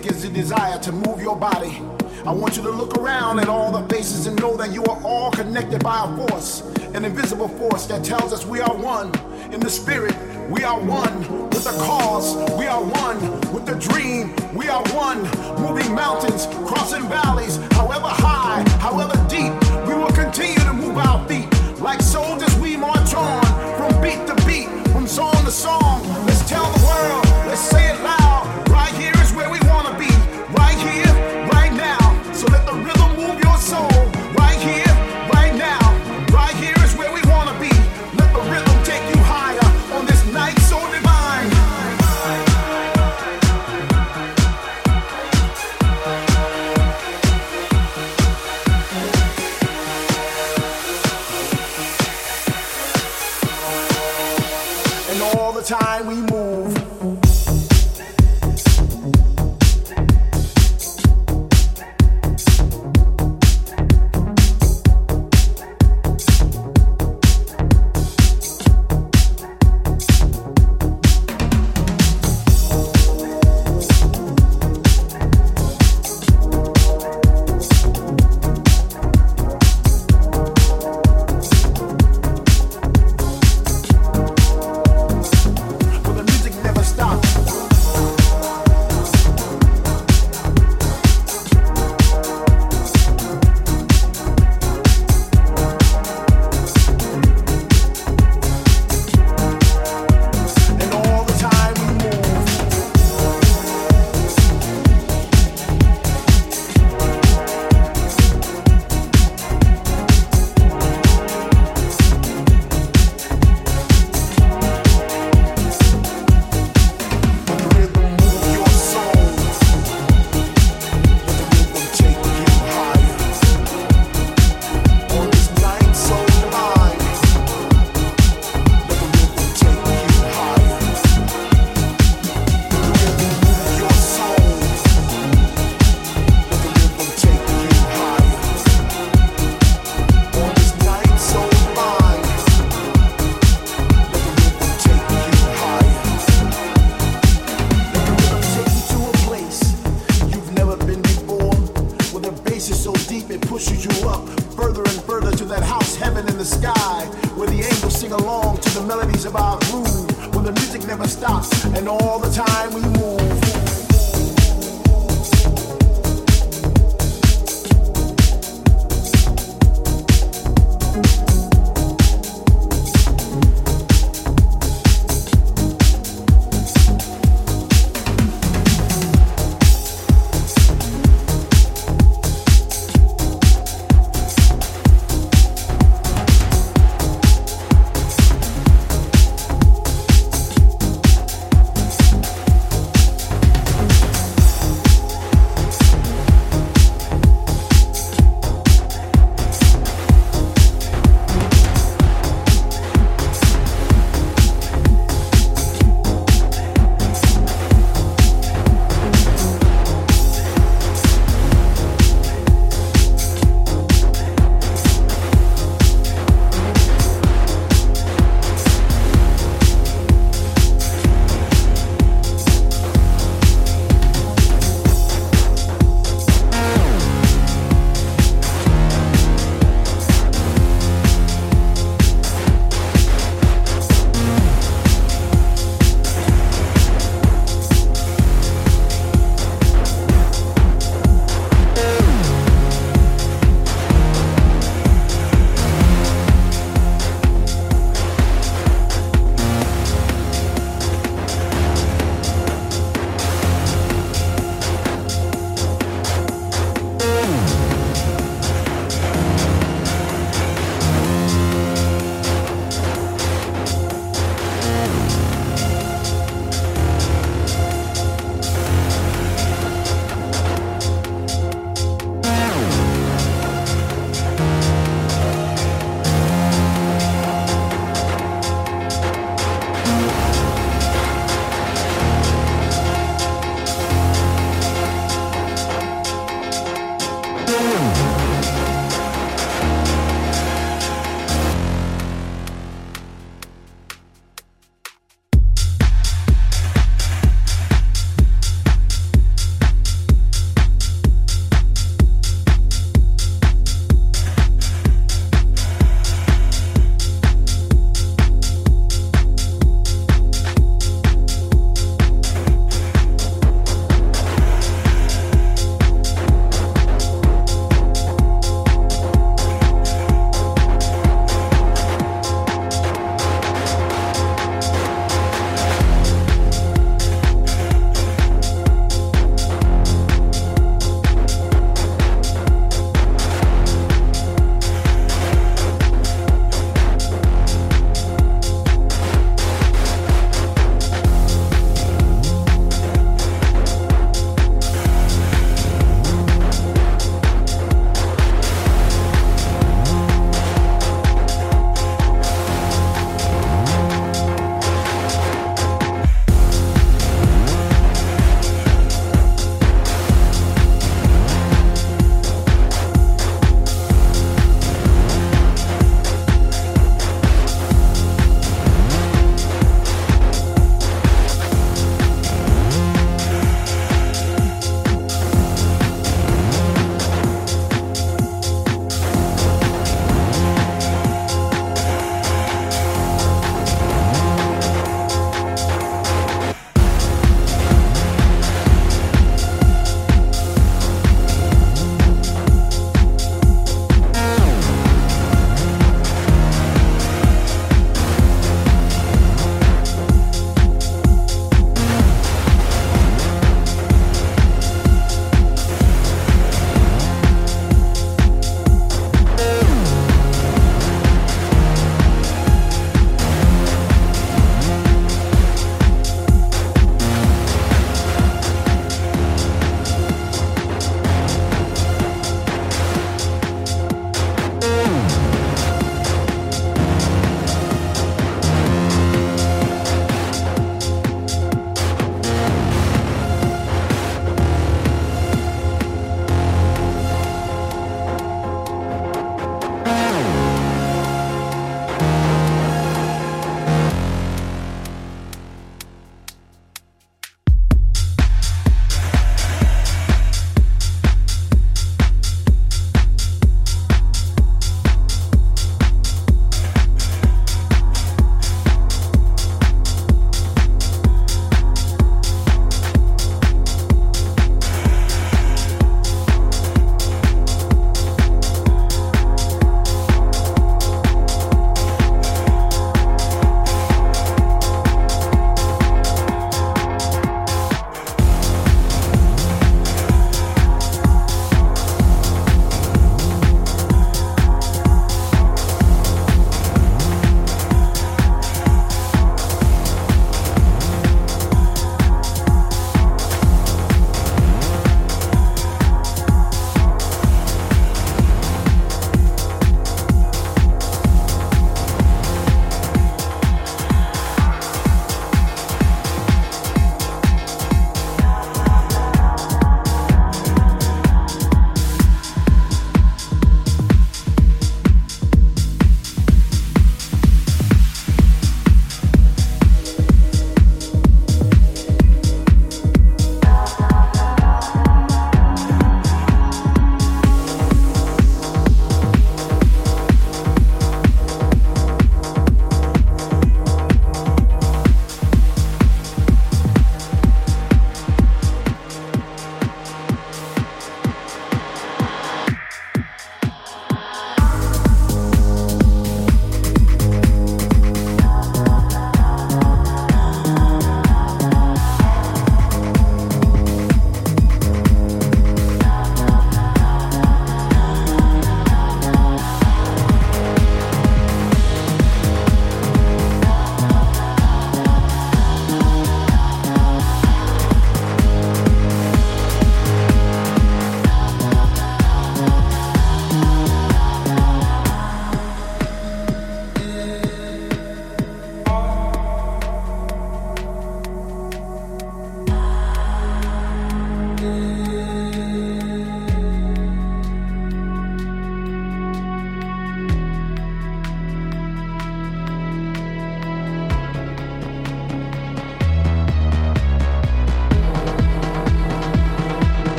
Music is the desire to move your body. I want you to look around at all the faces and know that you are all connected by a force, an invisible force that tells us we are one. In the spirit, we are one. With the cause, we are one. With the dream, we are one. Moving mountains, crossing valleys, however high, however deep, we will continue to move our feet. Like soldiers, we march on.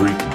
freak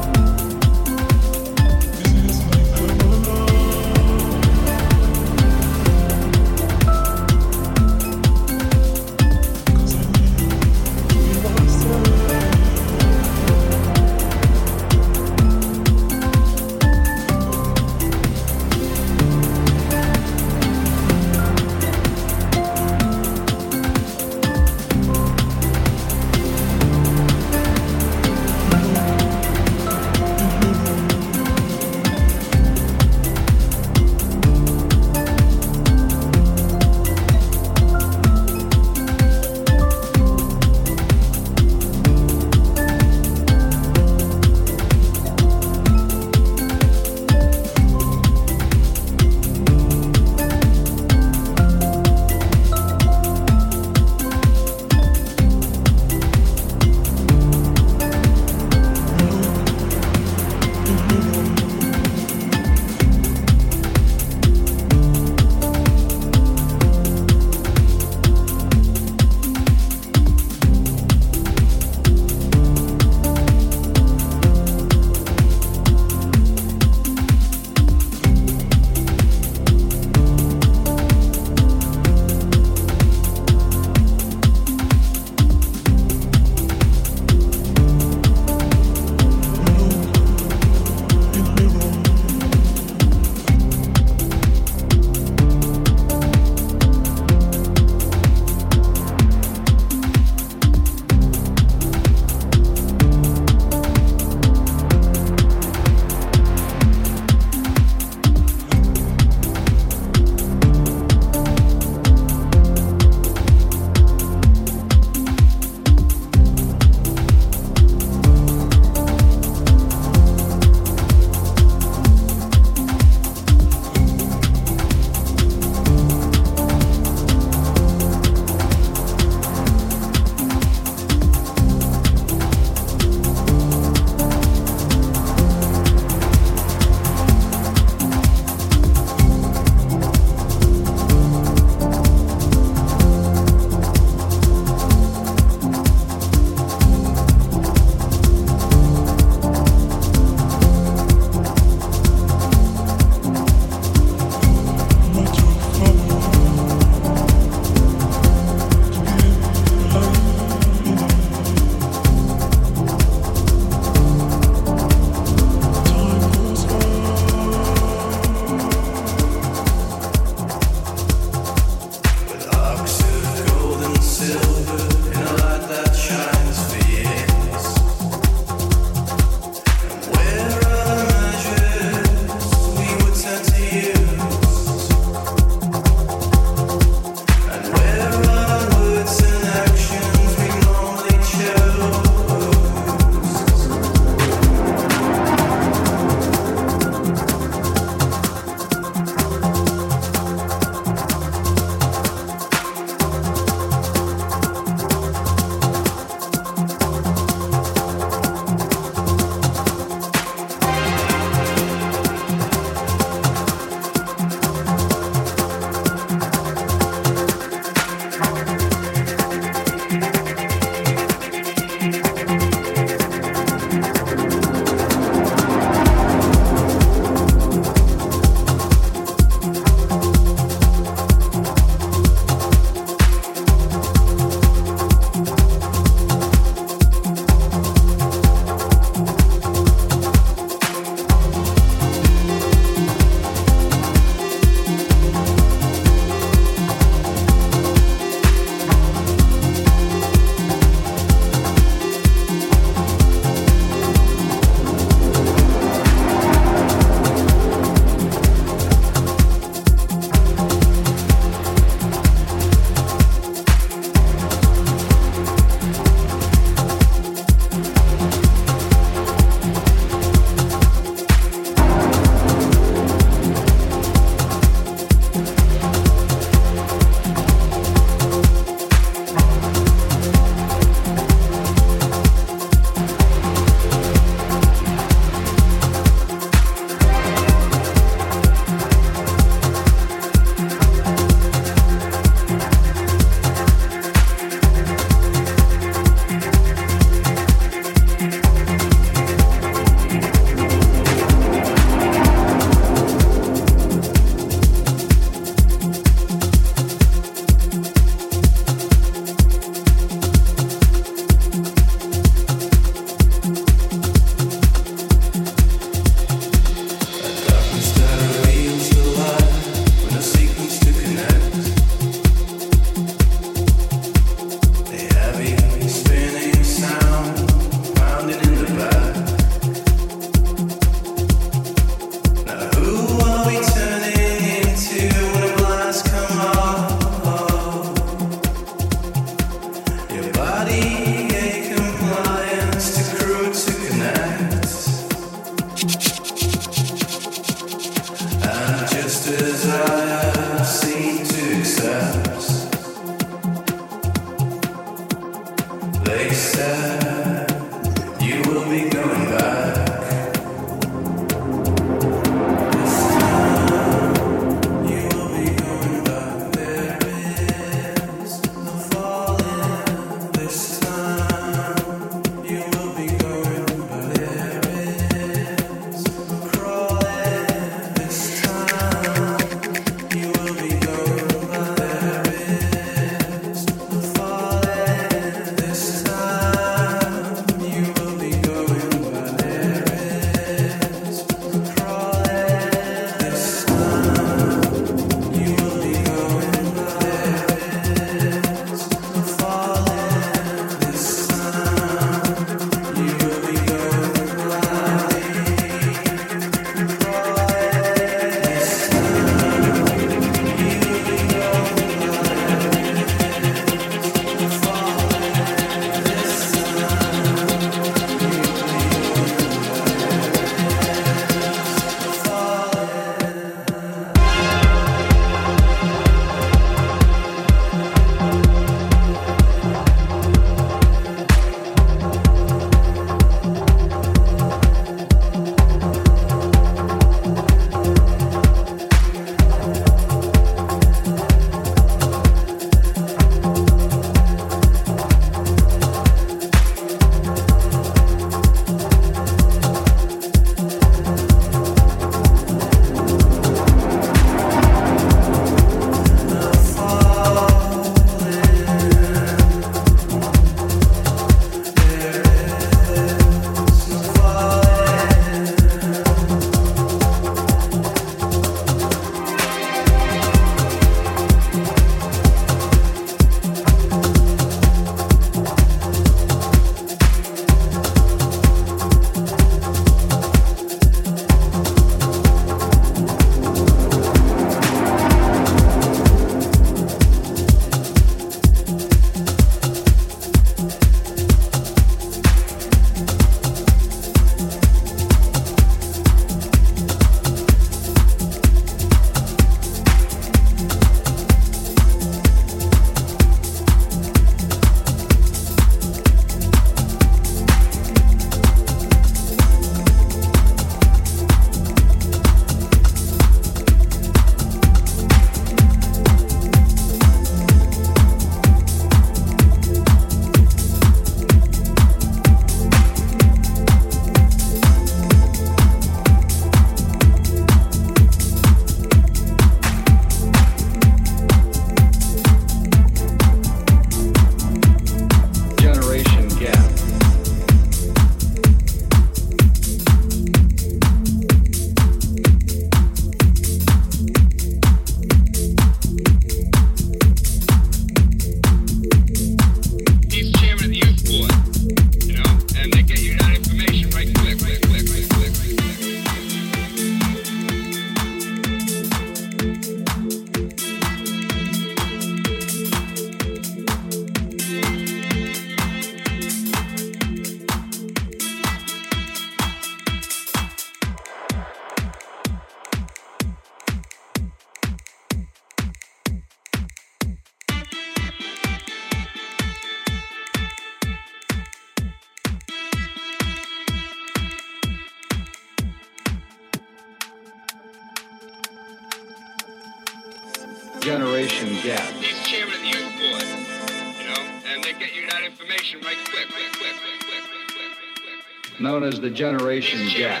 the generation gap.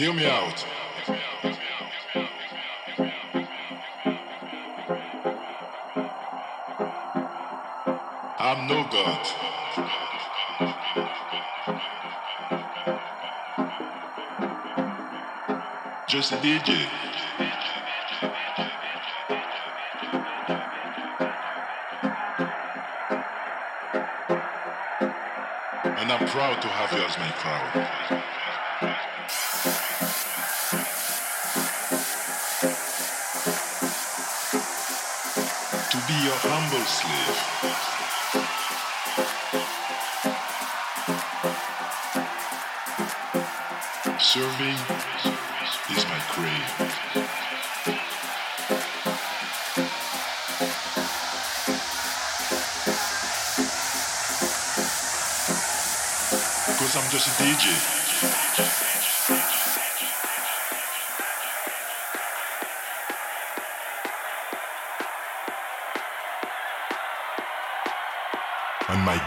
Hear me out. I'm no God. Just a DJ. And I'm proud to have you as my crowd. Be your humble slave. Serving is my crave. Because I'm just a DJ.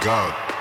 God.